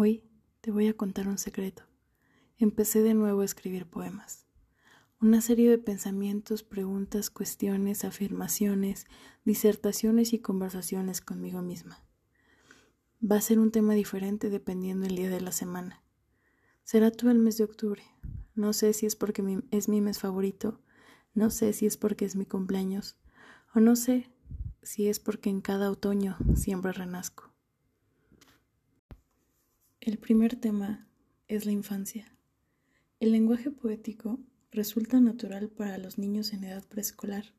Hoy te voy a contar un secreto. Empecé de nuevo a escribir poemas. Una serie de pensamientos, preguntas, cuestiones, afirmaciones, disertaciones y conversaciones conmigo misma. Va a ser un tema diferente dependiendo el día de la semana. Será todo el mes de octubre. No sé si es porque es mi mes favorito, no sé si es porque es mi cumpleaños, o no sé si es porque en cada otoño siempre renazco. El primer tema es la infancia. El lenguaje poético resulta natural para los niños en edad preescolar,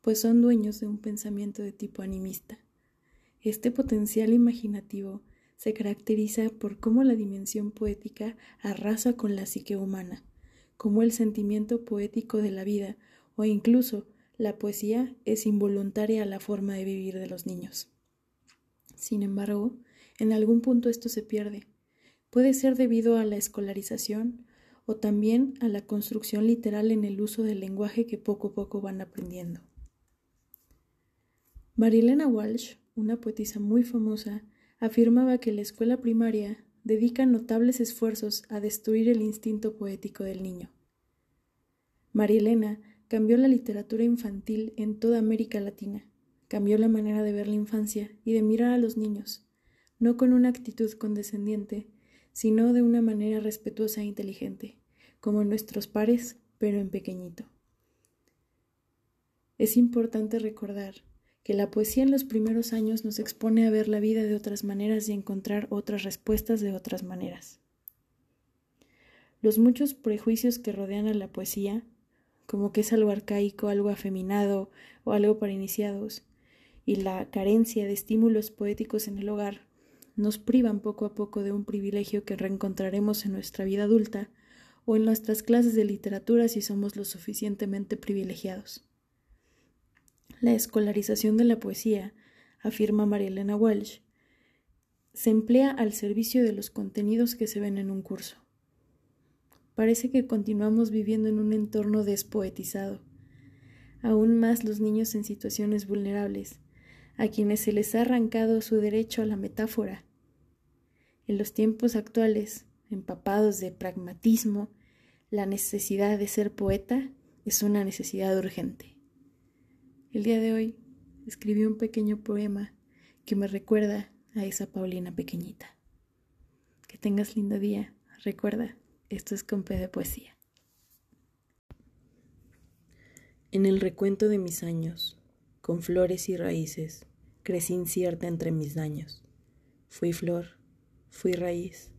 pues son dueños de un pensamiento de tipo animista. Este potencial imaginativo se caracteriza por cómo la dimensión poética arrasa con la psique humana, como el sentimiento poético de la vida o incluso la poesía es involuntaria a la forma de vivir de los niños. Sin embargo, en algún punto esto se pierde, Puede ser debido a la escolarización o también a la construcción literal en el uso del lenguaje que poco a poco van aprendiendo. Marilena Walsh, una poetisa muy famosa, afirmaba que la escuela primaria dedica notables esfuerzos a destruir el instinto poético del niño. Marilena cambió la literatura infantil en toda América Latina, cambió la manera de ver la infancia y de mirar a los niños, no con una actitud condescendiente, sino de una manera respetuosa e inteligente, como nuestros pares, pero en pequeñito. Es importante recordar que la poesía en los primeros años nos expone a ver la vida de otras maneras y encontrar otras respuestas de otras maneras. Los muchos prejuicios que rodean a la poesía, como que es algo arcaico, algo afeminado o algo para iniciados, y la carencia de estímulos poéticos en el hogar nos privan poco a poco de un privilegio que reencontraremos en nuestra vida adulta o en nuestras clases de literatura si somos lo suficientemente privilegiados. La escolarización de la poesía, afirma María Elena Walsh, se emplea al servicio de los contenidos que se ven en un curso. Parece que continuamos viviendo en un entorno despoetizado. Aún más los niños en situaciones vulnerables, a quienes se les ha arrancado su derecho a la metáfora. En los tiempos actuales, empapados de pragmatismo, la necesidad de ser poeta es una necesidad urgente. El día de hoy escribí un pequeño poema que me recuerda a esa Paulina pequeñita. Que tengas lindo día. Recuerda, esto es con de poesía. En el recuento de mis años, con flores y raíces, crecí incierta entre mis daños. Fui flor, fui raíz,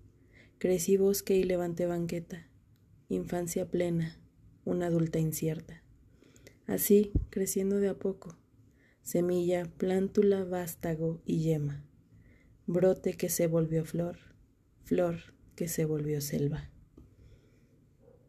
crecí bosque y levanté banqueta, infancia plena, una adulta incierta. Así, creciendo de a poco, semilla, plántula, vástago y yema, brote que se volvió flor, flor que se volvió selva.